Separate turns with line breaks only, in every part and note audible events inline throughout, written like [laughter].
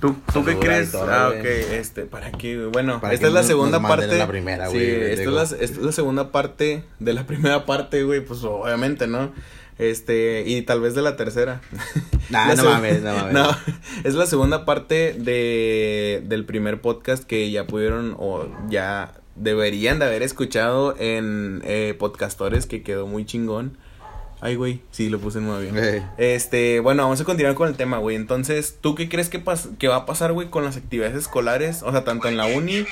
¿Tú, tú qué crees? ah, ok, este, ¿para qué? Bueno, esta es la segunda parte. La primera, sí, esta es la, esta es la segunda parte de la [laughs] primera parte, güey, pues obviamente, ¿no? Este, y tal vez de la tercera. [laughs] Nah, no mames, no [laughs] mames. No, es la segunda parte de, del primer podcast que ya pudieron o ya deberían de haber escuchado en eh, podcastores que quedó muy chingón. Ay, güey, sí, lo puse muy bien. Eh. Este, bueno, vamos a continuar con el tema, güey. Entonces, ¿tú qué crees que, que va a pasar, güey, con las actividades escolares? O sea, tanto en la uni.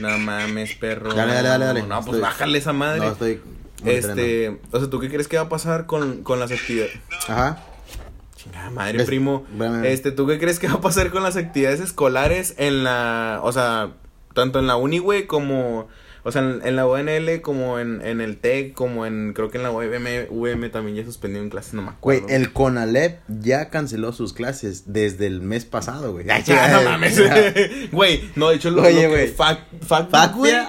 No mames, perro. Dale, dale, dale, dale. No, pues bájale esa madre. No, estoy. Este, o sea, ¿tú qué crees que va a pasar con, con las actividades? Ajá. Chingada madre, primo. Este, ¿tú qué crees que va a pasar con las actividades escolares en la, o sea, tanto en la uni, güey, como o sea, en, la UNL, como en, en, el TEC, como en, creo que en la UVM, también ya suspendió en clases, no me acuerdo.
Güey, el CONALEP ya canceló sus clases desde el mes pasado, güey. Ay, no [laughs] mames. [laughs]
Güey, no, de hecho, lo, Oye, güey. Facpia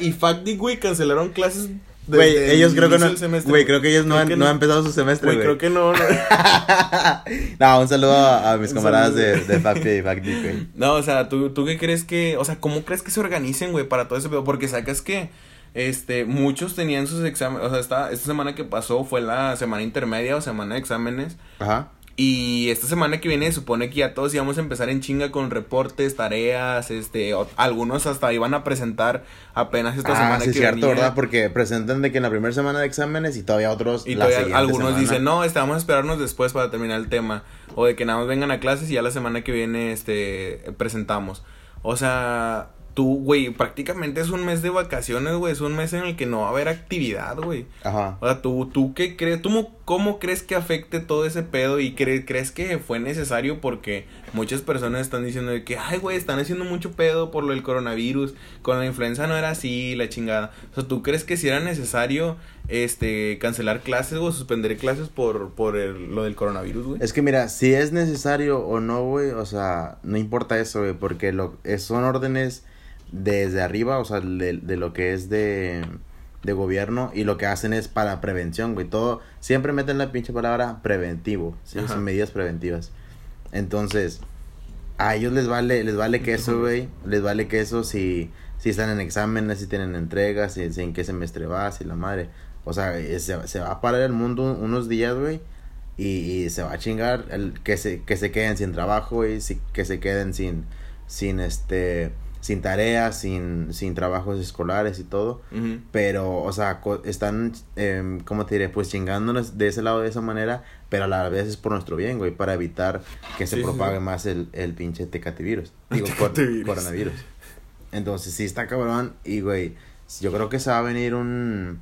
y Facdic, güey, cancelaron clases
Güey, ellos creo que no. Güey, creo que ellos no, han, no. empezado su semestre, güey.
creo que no. No, [laughs]
no un saludo a, mis camaradas de, de y Facti, güey.
No, o sea, ¿tú, ¿tú qué crees que. O sea, ¿cómo crees que se organicen, güey, para todo ese pedo? Porque sacas que. Este, muchos tenían sus exámenes. O sea, esta, esta semana que pasó fue la semana intermedia o semana de exámenes. Ajá. Y esta semana que viene supone que ya todos íbamos a empezar en chinga con reportes, tareas, este, algunos hasta iban a presentar apenas esta ah, semana
sí, que cierto, ¿verdad? Porque presentan de que en la primera semana de exámenes y todavía otros
Y todavía algunos dicen, "No, este, vamos a esperarnos después para terminar el tema." O de que nada más vengan a clases y ya la semana que viene este presentamos. O sea, tú, güey, prácticamente es un mes de vacaciones, güey. Es un mes en el que no va a haber actividad, güey. Ajá. O sea, tú, tú qué crees, tú cómo crees que afecte todo ese pedo y crees que fue necesario porque muchas personas están diciendo de que, ay, güey, están haciendo mucho pedo por lo del coronavirus. Con la influenza no era así, la chingada. O sea, ¿tú crees que si era necesario este cancelar clases o suspender clases por por lo del coronavirus, güey?
Es que mira, si es necesario o no, güey, o sea, no importa eso, güey, porque lo son órdenes desde arriba, o sea, de, de lo que es de, de gobierno y lo que hacen es para prevención, güey. Todo, siempre meten la pinche palabra preventivo, ¿sí? Son medidas preventivas. Entonces, a ellos les vale, les vale que eso, güey, les vale que eso si, si están en exámenes, si tienen entregas, si, en qué semestre vas, si la madre. O sea, se, se va a parar el mundo unos días, güey. Y, y, se va a chingar el que se que se queden sin trabajo y si, que se queden sin sin este sin tareas, sin, sin trabajos escolares y todo. Pero, o sea, están, eh, ¿cómo te diré? Pues chingándonos de ese lado de esa manera, pero a la vez es por nuestro bien, güey, para evitar que se propague más el, el pinche tecativirus. Digo, coronavirus. Entonces, sí está cabrón y, güey, yo creo que se va a venir un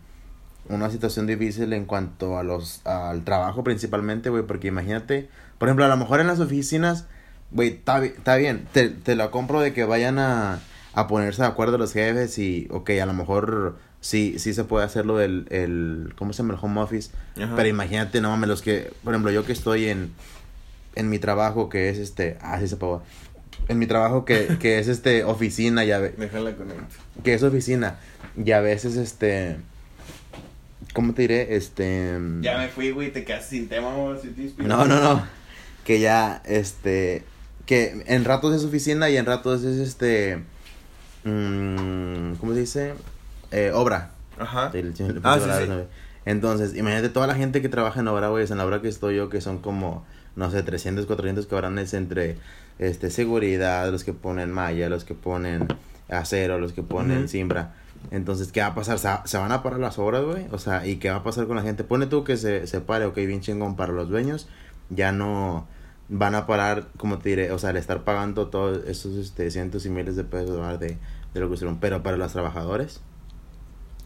una situación difícil en cuanto a los al trabajo principalmente, güey, porque imagínate, por ejemplo, a lo mejor en las oficinas güey, está bien, te, te lo compro de que vayan a, a ponerse de acuerdo los jefes y, ok, a lo mejor sí, sí se puede hacer lo del, el, ¿cómo se llama? El home office. Pero imagínate, no mames, los que, por ejemplo, yo que estoy en, en mi trabajo que es este, ah, sí se puede. En mi trabajo que, [laughs] que es este, oficina, ya ve.
Déjala con
Que es oficina. Y a veces, este, ¿cómo te diré? Este...
Ya me fui, güey, te quedas sin tema,
No, no, no. Que ya, este, que en ratos es oficina y en ratos es este. Mmm, ¿Cómo se dice? Eh, obra. Ajá. ah, sí, sí. Entonces, imagínate toda la gente que trabaja en obra, güey, en la obra que estoy yo, que son como, no sé, 300, 400 cabrones entre este, seguridad, los que ponen malla, los que ponen acero, los que ponen simbra. Entonces, ¿qué va a pasar? ¿Se, van a parar las obras, güey? O sea, ¿y qué va a pasar con la gente? Pone tú que se, se pare, ok, bien chingón para los dueños. Ya no, van a parar, como te diré, o sea, al estar pagando todos esos este, cientos y miles de pesos de, de lo que hicieron, pero para los trabajadores,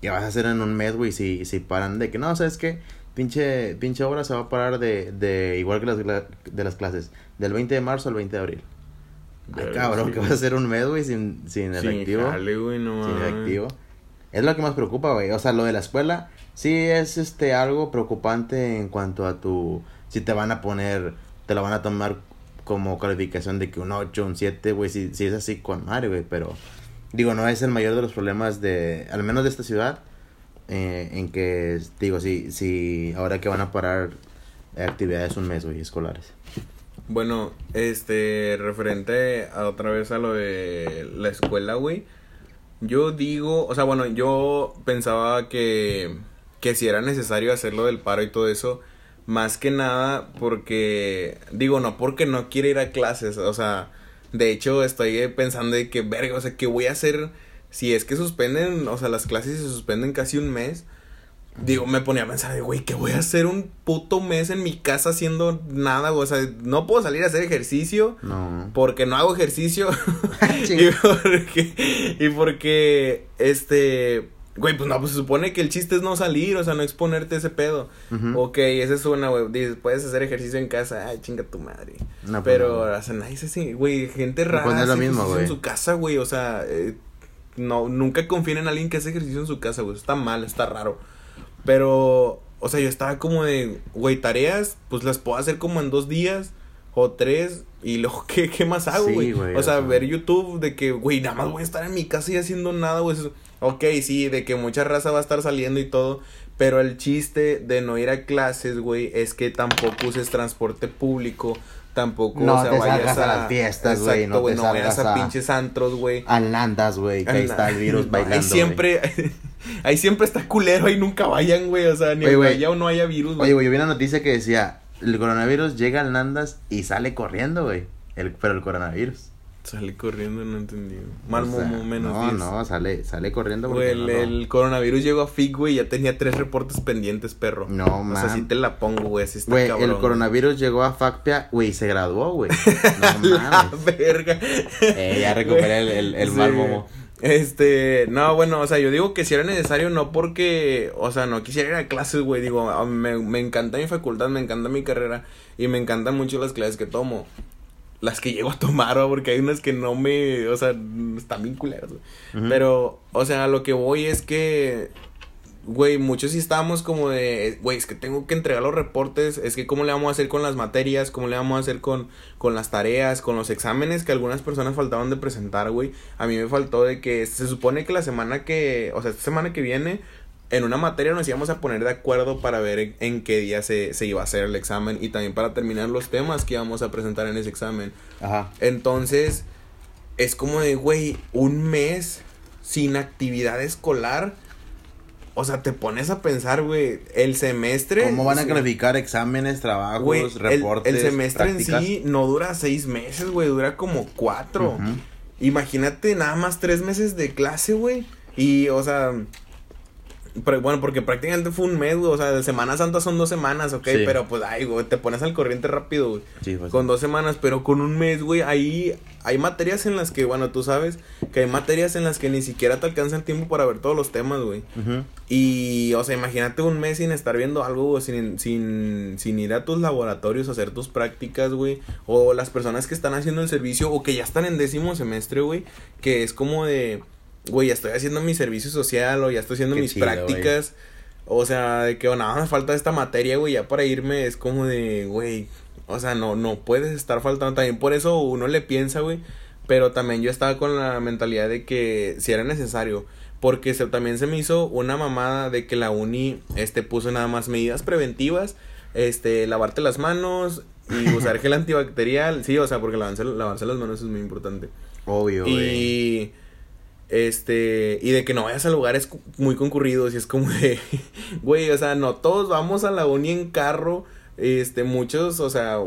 ¿qué vas a hacer en un mes, güey? Si, si paran de que no, ¿sabes qué? Pinche, pinche obra se va a parar de, de igual que las, de las clases, del 20 de marzo al 20 de abril. Ay, cabrón, que vas a hacer un mes, güey, sin, sin efectivo. sin efectivo. Es lo que más preocupa, güey. O sea, lo de la escuela sí es este algo preocupante en cuanto a tu si te van a poner te lo van a tomar como calificación de que un 8, un 7, güey, si, si es así con madre, güey, pero digo, no es el mayor de los problemas de, al menos de esta ciudad, eh, en que, digo, si, si ahora que van a parar actividades un mes, güey, escolares.
Bueno, este, referente a otra vez a lo de la escuela, güey. Yo digo, o sea, bueno, yo pensaba que, que si era necesario hacerlo del paro y todo eso, más que nada porque, digo, no porque no quiere ir a clases, o sea, de hecho estoy pensando de que, verga, o sea, ¿qué voy a hacer si es que suspenden, o sea, las clases se suspenden casi un mes? Digo, me ponía a pensar, güey, ¿qué voy a hacer un puto mes en mi casa haciendo nada? O sea, no puedo salir a hacer ejercicio. No. Porque no hago ejercicio. [laughs] [laughs] y, porque, y porque, este, güey, pues no, pues se supone que el chiste es no salir, o sea, no exponerte ese pedo. Ok, esa es una, güey, dices, puedes hacer ejercicio en casa, ay, chinga tu madre. No, pues Pero, o sea, nadie se así, güey, gente rara. Pues lo mismo, güey. En su casa, güey, o sea, eh, no, nunca confíen en alguien que hace ejercicio en su casa, güey, está mal, está raro. Pero, o sea, yo estaba como de, güey, tareas, pues las puedo hacer como en dos días o tres. Y luego, [laughs] ¿qué, qué más hago, güey? o, sea, ver YouTube de que, güey, nada más voy a estar en mi casa y haciendo nada, güey. Ok, sí, de que mucha raza va a estar saliendo y todo. Pero el chiste de no ir a clases, güey, es que tampoco uses transporte público tampoco no o sea, te vayas a, las fiestas, güey. No, te no vayas a, pinches antros, güey.
Andandas, güey, que ahí está el virus bailando.
Ahí siempre, [laughs] ahí siempre está culero, ahí nunca vayan, güey. O sea, ni haya o no haya virus,
güey. Oye, güey, yo vi una noticia que decía, el coronavirus llega al Nandas y sale corriendo, güey. El, pero el coronavirus.
Sale corriendo, no entendí. Mal menos
No, no, sale, sale corriendo.
Güey, el, coronavirus llegó a FIG, güey, ya tenía tres reportes pendientes, perro. No, man. O sea, si te la pongo, güey, así está
Güey, el coronavirus llegó a FACPIA, güey, y se graduó, güey. [laughs] No la verga.
Eh, ya recuperé el, el, mal momo. Este, no, bueno, o sea, yo digo que si era necesario, no porque, o sea, no quisiera ir a clases, güey, digo, me, me encanta mi facultad, me encanta mi carrera y me encantan mucho las clases que tomo las que llego a tomar, porque hay unas que no me, o sea, están bien culeras, Pero, o sea, lo que voy es que, güey, muchos sí estábamos como de, güey, es que tengo que entregar los reportes, es que cómo le vamos a hacer con las materias, cómo le vamos a hacer con, con las tareas, con los exámenes que algunas personas faltaban de presentar, güey. A mí me faltó de que se supone que la semana que, o sea, esta semana que viene en una materia nos íbamos a poner de acuerdo para ver en, qué día se, se, iba a hacer el examen y también para terminar los temas que íbamos a presentar en ese examen. Ajá. Entonces, es como de, güey, un mes sin actividad escolar. O sea, te pones a pensar, güey, el semestre.
¿Cómo van a calificar exámenes, trabajos, reportes?
El, semestre en sí no dura seis meses, güey, dura como cuatro. Imagínate nada más tres meses de clase, güey. Y, o sea, bueno, porque prácticamente fue un mes, güey. O sea, de Semana Santa son dos semanas, ok. Pero pues, ay, güey, te pones al corriente rápido, güey. Sí, pues, con dos semanas, pero con un mes, güey. Ahí hay materias en las que, bueno, tú sabes que hay materias en las que ni siquiera te alcanza el tiempo para ver todos los temas, güey. Y, o sea, imagínate un mes sin estar viendo algo, güey. Sin, sin, sin ir a tus laboratorios a hacer tus prácticas, güey. O las personas que están haciendo el servicio o que ya están en décimo semestre, güey. Que es como de güey, ya estoy haciendo mi servicio social o ya estoy haciendo mis prácticas. O sea, de que oh, nada me falta esta materia, güey, ya para irme es como de, güey, o sea, no, no puedes estar faltando. También por eso uno le piensa, güey. Pero también yo estaba con la mentalidad de que si era necesario. Porque se, también se me hizo una mamada de que la uni, este, puso nada más medidas preventivas. Este, lavarte las manos y [laughs] usar gel antibacterial. Sí, o sea, porque lavarse, lavarse las manos es muy importante. Obvio, Y... Este, y de que no vayas a lugares muy concurridos y es como de, [laughs] güey, o sea, no todos vamos a la uni en carro, este, muchos, o sea,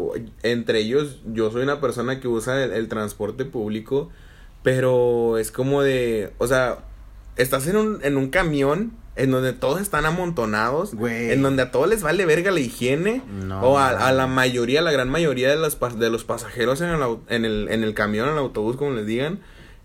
entre ellos yo soy una persona que usa el, transporte público, pero es como de, o sea, estás en un, en un camión en donde todos están amontonados, güey. en donde a todos les vale verga la higiene, o a, la mayoría, la gran mayoría de los, de los pasajeros en el, en el, en el camión, en el autobús, como les digan,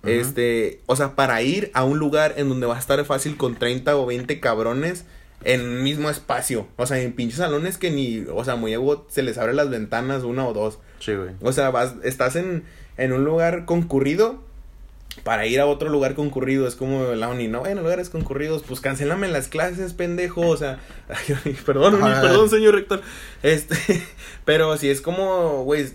este, o sea, para ir a un lugar en donde va a estar fácil con 30 o 20 cabrones en el mismo espacio. O sea, en pinches salones que ni, o sea, muy ego se les abre las ventanas una o dos. Sí, güey. O sea, vas, estás en, en un lugar concurrido para ir a otro lugar concurrido. Es como la uni, no, en lugares concurridos, pues cancelame las clases, pendejo. O sea, [laughs] perdón, perdón, señor rector. Este, [laughs] pero si es como, güey,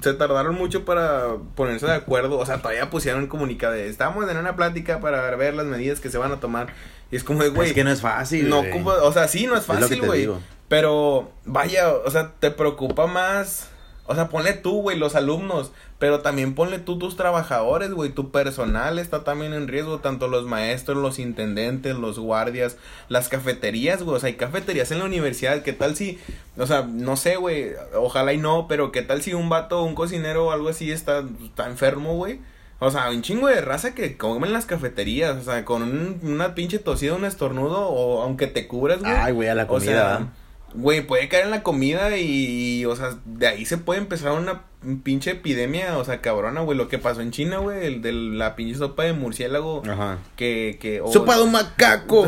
se tardaron mucho para ponerse de acuerdo. O sea, todavía pusieron comunicado de estamos en una plática para ver las medidas que se van a tomar. Y es como de, güey.
Es que no es fácil.
No, o sea, sí, no es fácil, güey. Pero, vaya, o sea, te preocupa más. O sea, ponle tú, güey, los alumnos, pero también ponle tú tus trabajadores, güey, tu personal está también en riesgo, tanto los maestros, los intendentes, los guardias, las cafeterías, güey, o sea, hay cafeterías en la universidad, ¿qué tal si, o sea, no sé, güey, ojalá y no, pero qué tal si un vato, un cocinero o algo así está, está enfermo, güey? O sea, un chingo de raza que comen las cafeterías, o sea, con una pinche tosida, un estornudo, o aunque te cubras, güey.
Ay, güey, a la comida.
Güey, puede caer en la comida y, o sea, de ahí se puede empezar una pinche epidemia, o sea, cabrona, güey. Lo que pasó en China, güey, el de la pinche sopa de murciélago. Ajá. Que, que.
¡Sopa de un [laughs] macaco!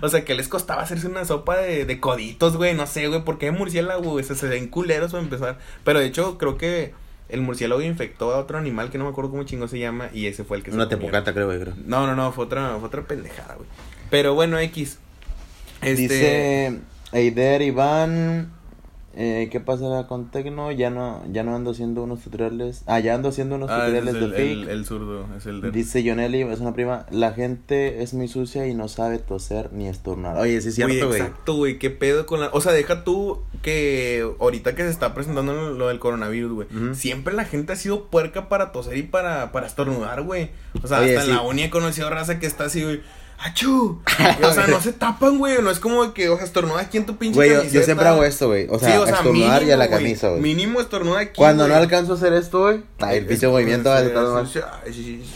o sea, que les costaba hacerse una sopa de, de coditos, güey. No sé, güey, ¿por qué murciélago, güey? Se, se ven culeros para empezar. Pero de hecho, creo que el murciélago infectó a otro animal que no me acuerdo cómo chingo se llama y ese fue el que
Una tepocata, creo, güey, creo.
No, no, no, fue otra, fue otra pendejada, güey. Pero bueno, X.
Este... Dice Eider Iván, eh, ¿qué pasa con Tecno? Ya no, ya no ando haciendo unos tutoriales. Ah, ya ando haciendo unos ah, tutoriales
de
fake.
El, zurdo, es el de...
Dice Jonelli, es una prima. La gente es muy sucia y no sabe toser ni estornudar. Oye, sí es cierto, güey.
Exacto, güey. ¿Qué pedo con la.? O sea, deja tú que ahorita que se está presentando lo del coronavirus, güey. Siempre la gente ha sido puerca para toser y para, para estornudar, güey. O sea, hasta en la uni he conocido raza que está así, güey. ¡Achú! o sea, no se tapan, güey. No es como que, o sea, estornuda aquí en tu pinche
güey, yo, siempre hago esto, güey. O sea, estornudar y a la camisa, güey.
Mínimo estornuda aquí.
Cuando no alcanzo a hacer esto, güey. el pinche movimiento va a estar más.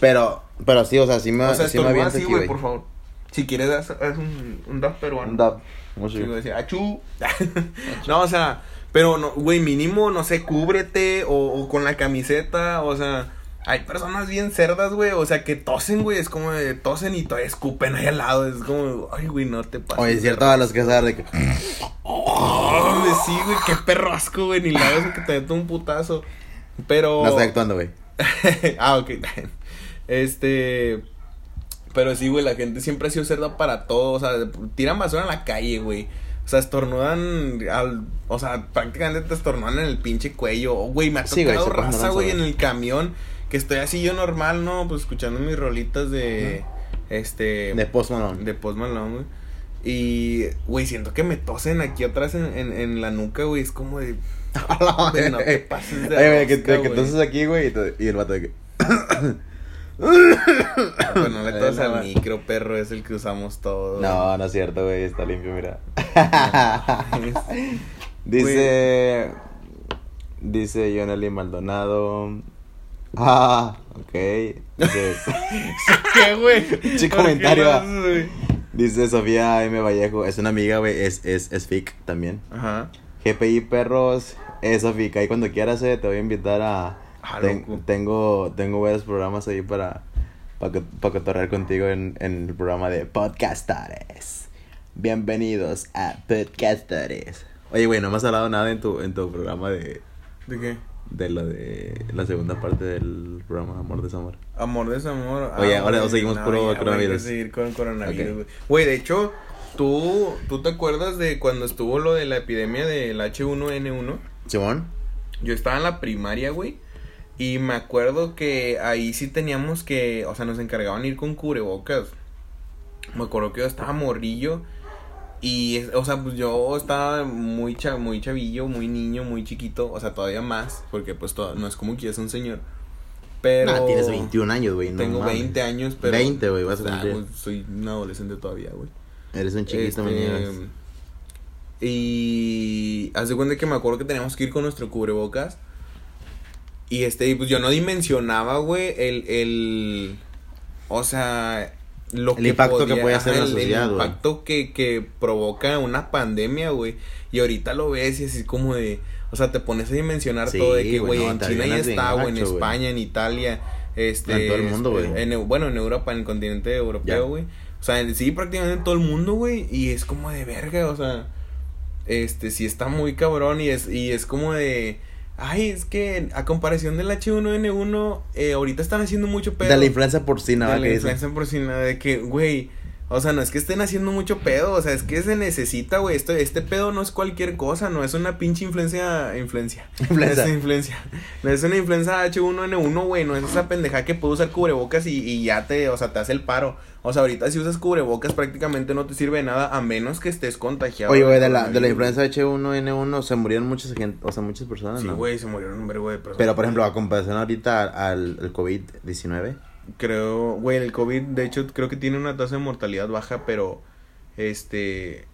Pero, pero sí, o sea, sí me, o sea, sí me aviento
aquí, güey. por favor. Si quieres, haz, un, un dab peruano.
Un dab.
Sí, decía, ¡achú! [laughs] no, o sea, pero, no, güey, mínimo, no sé, cúbrete o, o con la camiseta, o sea hay personas bien cerdas, güey. O sea, que tosen, güey. Es como de tosen y todavía escupen ahí al lado. Es como, ay, güey, no te pases.
Oye, cierto a los que saben de que.
Oh, sí, güey, qué perro asco, güey. Ni la vez que te meto un putazo. Pero.
No estoy actuando, güey. [laughs]
ah, ok. Este. Pero sí, güey, la gente siempre ha sido cerda para todo. O sea, tiran basura en la calle, güey. O sea, estornudan al... O sea, prácticamente te estornudan en el pinche cuello. Güey, me ha tocado raza, güey, en el camión que estoy así yo normal, ¿no? Pues escuchando mis rolitas de. Este.
De Post Malone.
De Post Malone, güey. Y, güey, siento que me tosen aquí atrás en, en, en la nuca, güey. Es como de. [laughs] no te pases de.
Ay, que, que, toses aquí, güey. Y, el vato de que. [coughs]
Pues no le [coughs] toses al micro, perro. Es el que usamos todos.
No, no es cierto, güey. Está limpio, mira. [laughs] dice. Dice Jonely Maldonado. Ah, ok. [laughs]
¿Qué, güey? [laughs]
Chico comentario. Dice Sofía M. Vallejo. Es una amiga, güey. Es, es, es FIC también. Ajá. GPI Perros. Es FIC. Ahí cuando quieras, eh, te voy a invitar a. Ah, tengo, tengo varios programas ahí para. Para, para cotorrear contigo en, en el programa de Podcasters. Bienvenidos a Podcasters. Oye, güey, no me has hablado nada en tu, en tu programa de.
¿De qué?
De lo de la segunda parte del programa Amor Desamor.
Amor Desamor.
Oye, ah, ahora seguimos puro coronavirus.
seguir con coronavirus. Güey, de hecho, ¿tú, ¿tú te acuerdas de cuando estuvo lo de la epidemia del H1N1?
Simón.
Yo estaba en la primaria, güey. Y me acuerdo que ahí sí teníamos que, o sea, nos encargaban ir con cubrebocas. Me acuerdo que yo estaba morrillo y, o sea, pues yo estaba muy, muy chavillo, muy niño, muy chiquito, o sea, todavía más, porque pues todo, no es como que es un señor. Pero...
Nah, tienes 21 años, güey.
tengo 20 años, pero...
20, güey, vas a
cumplir. soy un adolescente todavía, güey.
Eres un chiquito, este,
Y... Haz de cuenta que me acuerdo que teníamos que ir con nuestro cubrebocas. Y este, pues yo no dimensionaba, güey, el, el... O sea,
el impacto que puede hacer en la sociedad,
El impacto que, que provoca una pandemia, güey. Y ahorita lo ves y así como de... O sea, te pones a dimensionar todo de que, güey, en China ya está, güey, en España, en Italia, este...
En todo el mundo,
güey. bueno, en Europa, en el continente europeo, güey. O sea, sí, prácticamente en todo el mundo, güey. Y es como de verga, o sea... Este, sí está muy cabrón y es, y es como de... Ay, es que a comparación del H1N1, eh, ahorita están haciendo mucho
pedo. De la influenza porcina,
De la influenza porcina, de que, güey, O sea, no es que estén haciendo mucho pedo, o sea, es que se necesita, güey. Este, este pedo no es cualquier cosa, no es una pinche influencia. Influencia. [laughs] Influencia. Es influencia. No es una influencia H1N1, güey. No es esa pendeja que puede usar cubrebocas y, y ya te, o sea, te hace el paro. O sea, ahorita si usas cubrebocas prácticamente no te sirve de nada a menos que estés contagiado.
Oye, güey, de la, de la influenza H1N1 se murieron muchas gente, o sea, muchas personas,
Sí, güey, se murieron un vergo de
personas. Pero, por ejemplo, a comparación ahorita al, al COVID-19.
Creo, güey, el COVID, de hecho, creo que tiene una tasa de mortalidad baja, pero, este,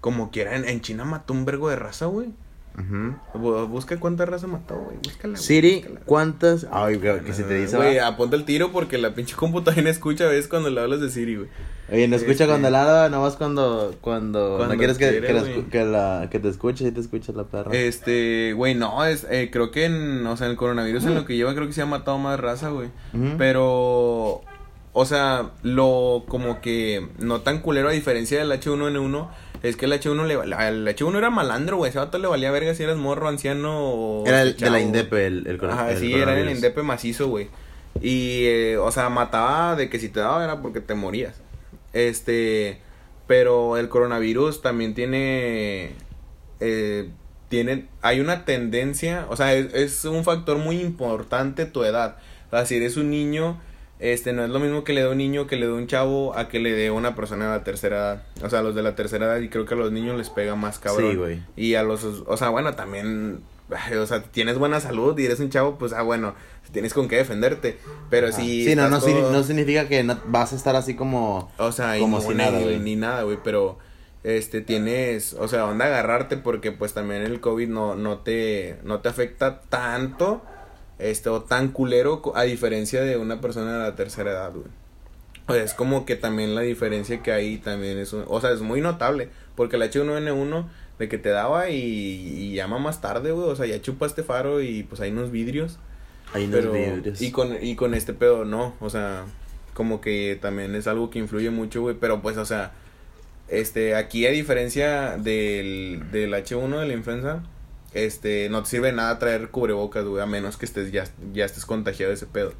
como quiera, en, en China mató un vergo de raza, güey. Busca cuántas raza mató, güey. Búscala.
Siri, ¿cuántas? Ay, que se te dice.
Güey, apunta el tiro porque la pinche computadora [laughs] escucha a veces cuando le hablas de Siri, güey.
Oye, no escucha cuando le habla, nomás cuando, cuando, no quieres que, que, la, que, te escuche y te escucha la perra.
Este, güey, no, es, eh, creo que en, o sea, el coronavirus en lo que lleva creo que se ha matado más raza, güey. Pero, o sea, lo como que no tan culero a diferencia del H1N1 es que el H1 le el H1 era malandro, güey. Ese vato le valía verga si eras morro, anciano o.
Era el, de la Indepe, el, el,
Ajá, sí, era el Indepe macizo, güey. Y, eh, o sea, mataba de que si te daba era porque te morías. Este. Pero el coronavirus también tiene. Eh, tiene. Hay una tendencia. O sea, es, es un factor muy importante tu edad. O sea, si eres un niño este no es lo mismo que le dé un niño que le dé un chavo a que le dé una persona de la tercera edad. O sea, los de la tercera edad y creo que a los niños les pega más cabrón. Sí, güey. Y a los, o sea, bueno, también, o sea, tienes buena salud y eres un chavo, pues, ah, bueno, tienes con qué defenderte. Pero si...
Sí, no, no, no, significa que no vas a estar así como...
O sea, como si nada, güey. Ni nada, güey, pero este tienes, o sea, dónde agarrarte porque pues también el COVID no no te no te afecta tanto este, o tan culero a diferencia de una persona de la tercera edad, güey. O sea, es como que también la diferencia que hay también es, o sea, es muy notable, porque el H1N1 de que te daba y, llama más tarde, güey, o sea, ya chupa este faro y pues hay unos vidrios. Hay unos vidrios. Y con, y con este pedo no, o sea, como que también es algo que influye mucho, güey, pero pues, o sea, este, aquí a diferencia del, del H1 de la influenza, este, no te sirve nada traer cubrebocas, güey, a menos que estés ya, ya estés contagiado de ese pedo.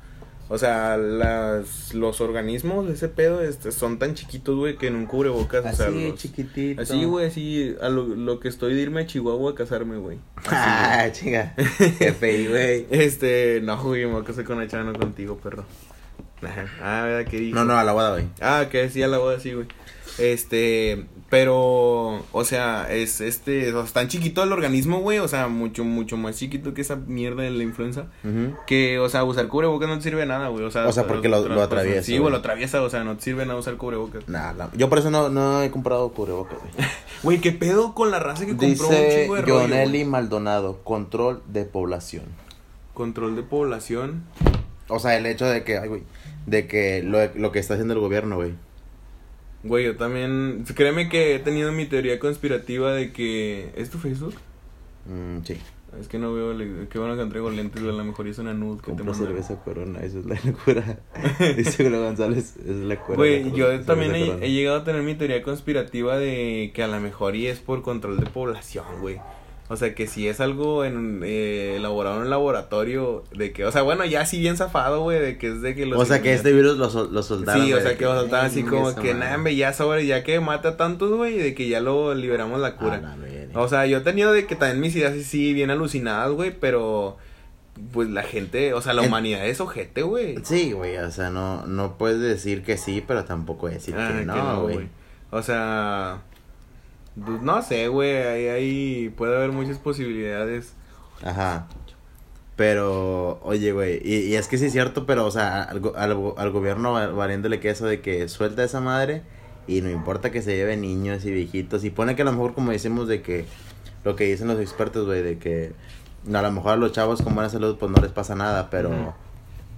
O sea, las, los organismos de ese pedo este, son tan chiquitos, güey, que en un cubrebocas, así, o sea, chiquitito. Así, güey, así, a lo, lo, que estoy de irme a Chihuahua a casarme, güey. [laughs]
Ah, chinga. [laughs] Qué feo, güey.
Este, no, güey, me voy a casar con Achano contigo, perro. Ah, ¿verdad? ¿Qué dijo?
No, no, a la boda, güey.
Ah, que sí, a la boda, sí, güey. Este, pero, o sea, es este, o sea, tan chiquito el organismo, güey, o sea, mucho, mucho más chiquito que esa mierda de la influenza. Que, o sea, usar cubrebocas no te sirve de nada, güey. O sea,
o sea porque lo, lo atraviesa.
Sí, güey, lo atraviesa, o sea, no te sirve nada usar cubrebocas.
Nada, yo por eso no, no he comprado cubrebocas, güey. [laughs]
Güey, ¿qué pedo con la raza que compró
un chingo de Jonelli Maldonado, control de población.
Control de población.
O sea, el hecho de que, ay, güey, de que lo, lo que está haciendo el gobierno, güey
Güey, yo también. Créeme que he tenido mi teoría conspirativa de que. ¿Es tu Facebook?
Mm, sí.
Es que no veo. Qué bueno que entrego lentes. A lo mejor es una nude
que te cerveza corona, eso es la [laughs] locura. [laughs] Dice Glo González, es la locura.
Güey, yo también he, he, llegado a tener mi teoría conspirativa de que a lo mejor y es por control de población, güey. O sea, que si es algo en, eh, elaborado en un laboratorio, de que, o sea, bueno, ya así bien zafado, güey, de que es de que
los... O sea, que este virus lo, lo soltaron.
Sí, o sea, que lo soltaron así como que, nada, ya sobre, ya que mata tantos, güey, de que ya lo liberamos la cura. o sea, yo he tenido de que también mis ideas sí bien alucinadas, güey, pero pues la gente, o sea, la humanidad es ojete, güey.
Sí, güey, o sea, no, no puedes decir que sí, pero tampoco decir que ah, no, güey.
O sea, pues, no sé, güey, ahí, ahí puede haber muchas posibilidades.
Ajá. Pero, oye, güey, y, y, es que sí es cierto, pero, o sea, al, al, al gobierno valiéndole que eso de que suelta esa madre y no importa que se lleve niños y viejitos. Y pone que a lo mejor, como decimos, de que lo que dicen los expertos, güey, de que a lo mejor a los chavos con buena salud, pues no les pasa nada, pero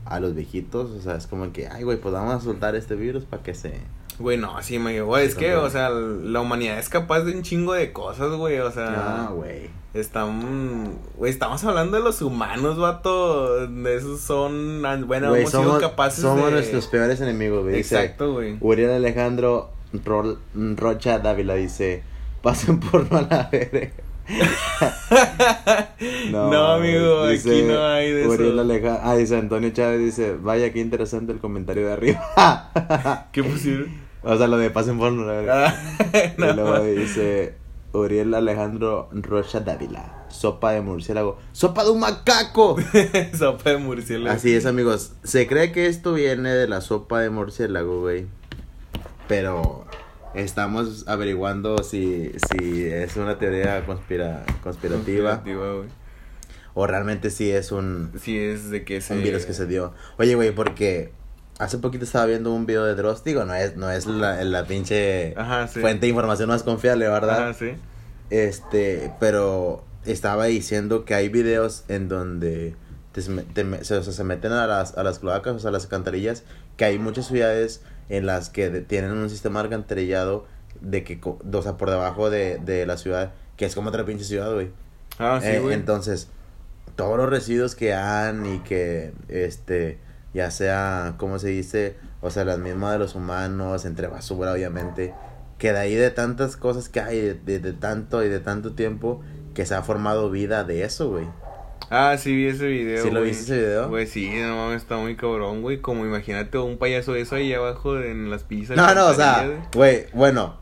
a los viejitos, o sea, es como que, ay, güey, pues vamos a soltar este virus para que se
Güey, no, así me güey, es que, o sea, la humanidad es capaz de un chingo de cosas, güey, o sea.
Ah, güey.
Están, güey, estamos hablando de los humanos, vato, de esos son, bueno, hemos
somos,
sido capaces
somos nuestros peores enemigos, güey.
Exacto, güey.
Uriel Alejandro Rocha Dávila dice, pasen por no la [laughs]
no, no, amigo, aquí no hay de Uriel
eso. Ah, dice Antonio Chávez, dice, vaya qué interesante el comentario de arriba. [laughs]
¿Qué pusieron?
O sea, lo de pasen porno, la verdad. [laughs] y luego dice Uriel Alejandro Rocha Dávila. Sopa de murciélago. ¡Sopa de un macaco! [laughs]
sopa de murciélago.
Así es, amigos. Se cree que esto viene de la sopa de murciélago, güey. Pero estamos averiguando si, si es una teoría conspira, conspirativa. o realmente si es un...
Si es de que
se... Un virus que se dio. Oye, güey, porque hace poquito estaba viendo un video de Dross, digo, no es, no es la, la pinche fuente de información más confiable, ¿verdad?
Ajá, sí.
Este, pero estaba diciendo que hay videos en donde se, meten a las, a las cloacas, o sea, a las alcantarillas, que hay muchas ciudades en las que tienen un sistema alcantarillado de que, o sea, por debajo de, de la ciudad, que es como otra pinche ciudad, güey.
Ah, sí,
eh, entonces, todos los residuos que han y que, este, ya sea, ¿cómo se dice? O sea, las mismas de los humanos, entre basura, obviamente, que de ahí de tantas cosas que hay, de, de, tanto y de tanto tiempo, que se ha formado vida de eso, güey.
Ah, sí vi ese video.
¿Sí lo viste ese video?
Güey, sí, no está muy cabrón, güey. Como imagínate un payaso eso ahí abajo en las pizzas.
No, no, o sea, güey, bueno.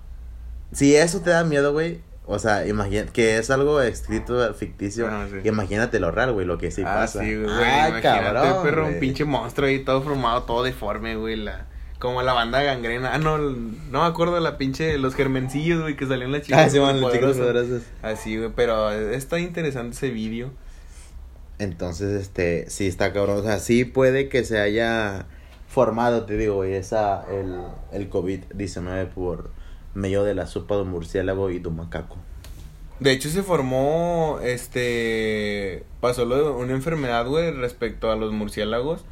Si eso te da miedo, güey, o sea, imagínate que es algo escrito ficticio. Imagínate lo real, güey, lo que sí ah, pasa.
Sí, güey. Ah, imagínate, perro, un pinche monstruo ahí todo formado, todo deforme, güey. La, como la banda gangrena. Ah, no, no me acuerdo de la pinche, los germencillos, güey, que salían las chicas.
Ah, sí, bueno, los chicos
Así, güey, pero está interesante ese vídeo.
Entonces, este, sí está cabrón. O sea, sí puede que se haya formado, te digo, güey, esa, el, el COVID-19 por medio de la sopa de murciélago y de macaco.
De hecho se formó, este, pasó lo de una enfermedad, güey, respecto a los murciélagos.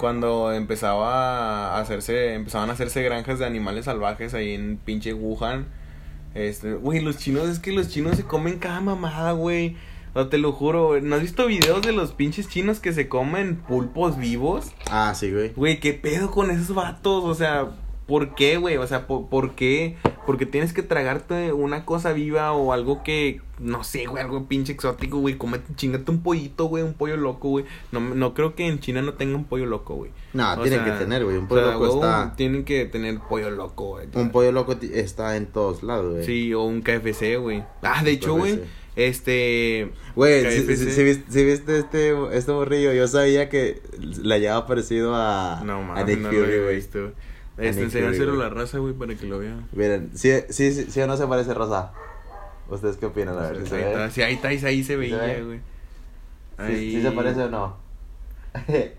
Cuando empezaba a hacerse, empezaban a hacerse granjas de animales salvajes ahí en pinche Wuhan. Este, güey, los chinos, es que los chinos se comen cada mamada, güey. No, te lo juro, ¿no has visto videos de los pinches chinos que se comen pulpos vivos?
Ah, sí, güey.
Güey, ¿qué pedo con esos vatos? O sea, ¿Por qué, güey? O sea, ¿por, qué? Porque tienes que tragarte una cosa viva o algo que, no sé, güey, algo pinche exótico, güey. Comete, chingate un pollito, güey, un pollo loco, güey. No, no creo que en China no tengan pollo loco, güey.
No, tienen que tener, güey. Un pollo loco está.
Tienen que tener pollo loco, güey.
Un pollo loco está en todos lados, güey.
Sí, o un KFC, güey. Ah, de hecho, güey. Este.
Güey, si, viste este, este morrillo, yo sabía que le había parecido a.
No, mames, no güey. Este, enseñárselo la raza, güey, para que lo vean.
Miren, sí, sí, sí, sí o no se parece Rosa. ¿Ustedes qué opinan? A ver,
si ahí, está, sí, ahí está, ahí se veía, güey.
Ahí... ¿Sí, se parece o no? [laughs]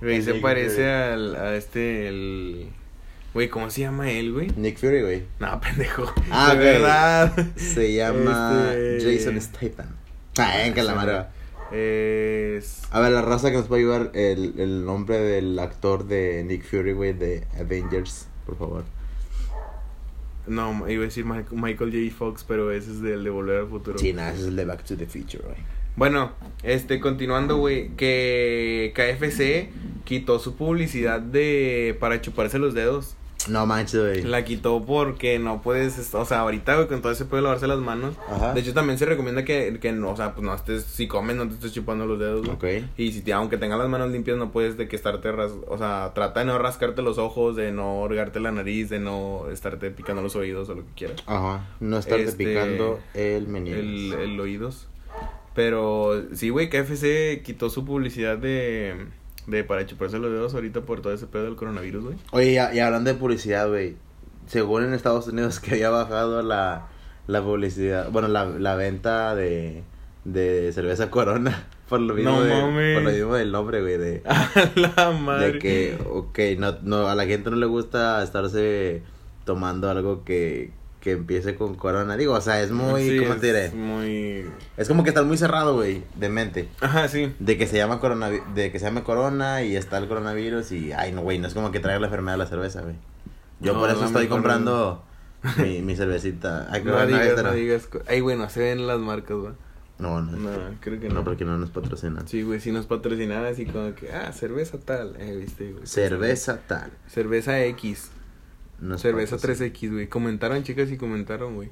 Güey, [laughs] se parece al, a este, el... Güey, ¿cómo se llama él, güey?
Nick Fury, güey.
No, [laughs] pendejo.
Ah, de verdad. Se llama este... Jason Statham. Ah, en Calamaro.
Es...
A ver, la raza que nos puede ayudar el, el nombre del actor de Nick Fury, güey, de Avengers, por favor.
No, iba a decir Michael J. Fox, pero ese es del de Volver al Futuro.
Sí, nada, ese es el de Back to the Future, güey.
Bueno, este, continuando, güey, que KFC quitó su publicidad de para chuparse los dedos.
No manches, güey.
La quitó porque no puedes, o sea, ahorita, güey, con todo se puede lavarse las manos. Ajá. De hecho, también se recomienda que, que no, o sea, pues no estés, si comes, no te estés chupando los dedos,
güey. Ok.
Y si, te, aunque tengas las manos limpias, no puedes de que estarte, ras, o sea, trata de no rascarte los ojos, de no orgarte la nariz, de no estarte picando los oídos o lo que quieras.
Ajá. No estarte este, picando el menino.
El, el oídos. Pero sí, güey, KFC quitó su publicidad de de para chuparse los dedos ahorita por todo ese pedo del coronavirus, güey.
Oye, y, hablando de publicidad, güey. Según en Estados Unidos que había bajado la, la publicidad, bueno, la, la venta de, de cerveza Corona. [laughs] Por lo mismo, de, por lo mismo del nombre, güey, de... [laughs]
A la madre.
De que, ok, no, no, a la gente no le gusta estarse tomando algo que, que empiece con corona. Digo, o sea, es muy, ¿cómo te diré?
Es muy...
Es como que está muy cerrado, güey, de mente.
Ajá, sí.
De que se llama corona, de que se llama corona y está el coronavirus y, ay, no, güey, no es como que traiga la enfermedad a la cerveza, güey. Yo por eso estoy comprando mi, mi cervecita. [laughs]
Ay, no, digas, no digas, ay, bueno, se ven las marcas, güey.
No, no,
no, creo que no.
No, porque no nos patrocinan.
Sí, güey, si nos patrocinan así como que, ah, cerveza tal, eh, viste,
güey. Cerveza tal.
Cerveza X. Cerveza 3X, güey. Comentaron, chicas, y comentaron, güey.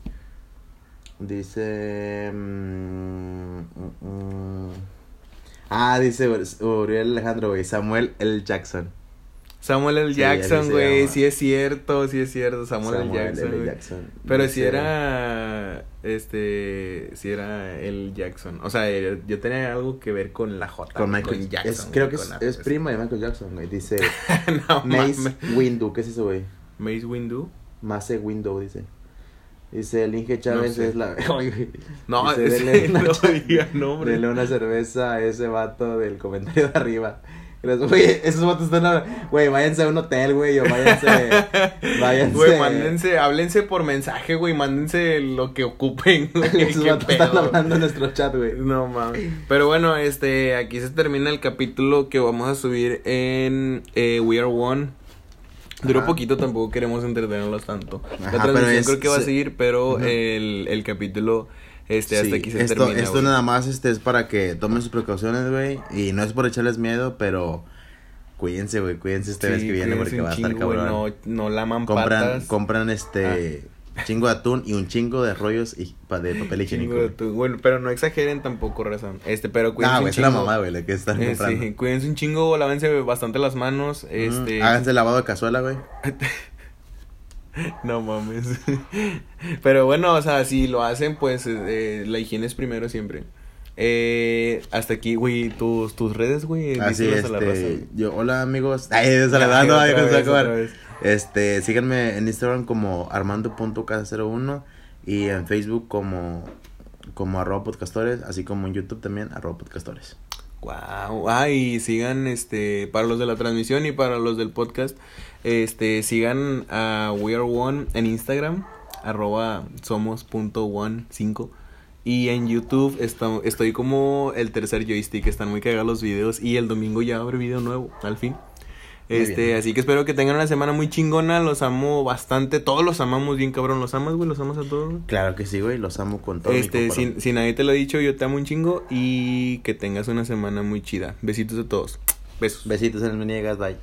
Dice. Mm, mm, mm. Ah, dice Uriel Alejandro, güey. Samuel L. Jackson.
Samuel L. Jackson, güey, sí, es cierto, sí es cierto, Samuel, L. Jackson. Jackson. Pero si era, este, si era el Jackson. O sea, yo tenía algo que ver con la J.
Con Michael Jackson. creo que es, es primo de Michael Jackson, güey. Dice [laughs] no, Mace Windu, ¿qué es eso, güey?
Mace Windu.
Mace Windu, dice. Dice, el Inge Chávez es la... [laughs]
no, dice, dele una, [laughs]
no Dele una cerveza a ese vato del comentario de arriba. Güey, esos vatos están Güey, váyanse a un hotel, güey, o váyanse. [laughs] váyanse.
Güey, mándense, háblense por mensaje, güey, mándense lo que ocupen, güey.
esos vatos están hablando en nuestro chat, güey.
No mames. Pero bueno, este, aquí se termina el capítulo que vamos a subir en eh, We Are One. Duró poquito, tampoco queremos entretenerlos tanto. la transmisión creo que va a seguir, pero el, el capítulo este, hasta aquí se
esto, termina, Esto nada más este, es para que tomen sus precauciones, güey. Y no es por echarles miedo, pero cuídense, güey. Cuídense este vez que viene porque va a estar cabrón.
no, no laman
compran,
patas.
Compran este... Ah. Chingo de atún y un chingo de rollos y de papel higiénico.
Bueno, pero no exageren tampoco, razón. Este, pero cuídense.
Ah, güey, es la mamá, güey, la que están eh, comprando. Sí,
cuídense un chingo, lávense bastante las manos. Este.
háganse lavado de cazuela, güey. [laughs]
No mames. [laughs] Pero bueno, o sea, si lo hacen, pues eh, la higiene es primero siempre. Eh, hasta aquí, güey, tus, tus redes, güey.
Así este, yo, hola amigos. [laughs] Ay, saludando, ay, vez, Este, síganme en Instagram como armando.casa01 y en Facebook como, como arroba podcastores, así como en YouTube también arroba podcastores.
Wow, ah, y sigan este para los de la transmisión y para los del podcast, este sigan a We Are One en Instagram arroba somos.one5 y en YouTube estoy como el tercer joystick, están muy cagados los videos y el domingo ya abre video nuevo, al fin. Este, así que espero que tengan una semana muy chingona. Los amo bastante. Todos los amamos bien, cabrón. ¿Los amas, güey? ¿Los amas a todos?
Claro que sí, güey. Los amo con todo.
Este, si, si, nadie te lo ha dicho, yo te amo un chingo. Y que tengas una semana muy chida. Besitos a todos. Besos.
Besitos en el Meniegas. Bye.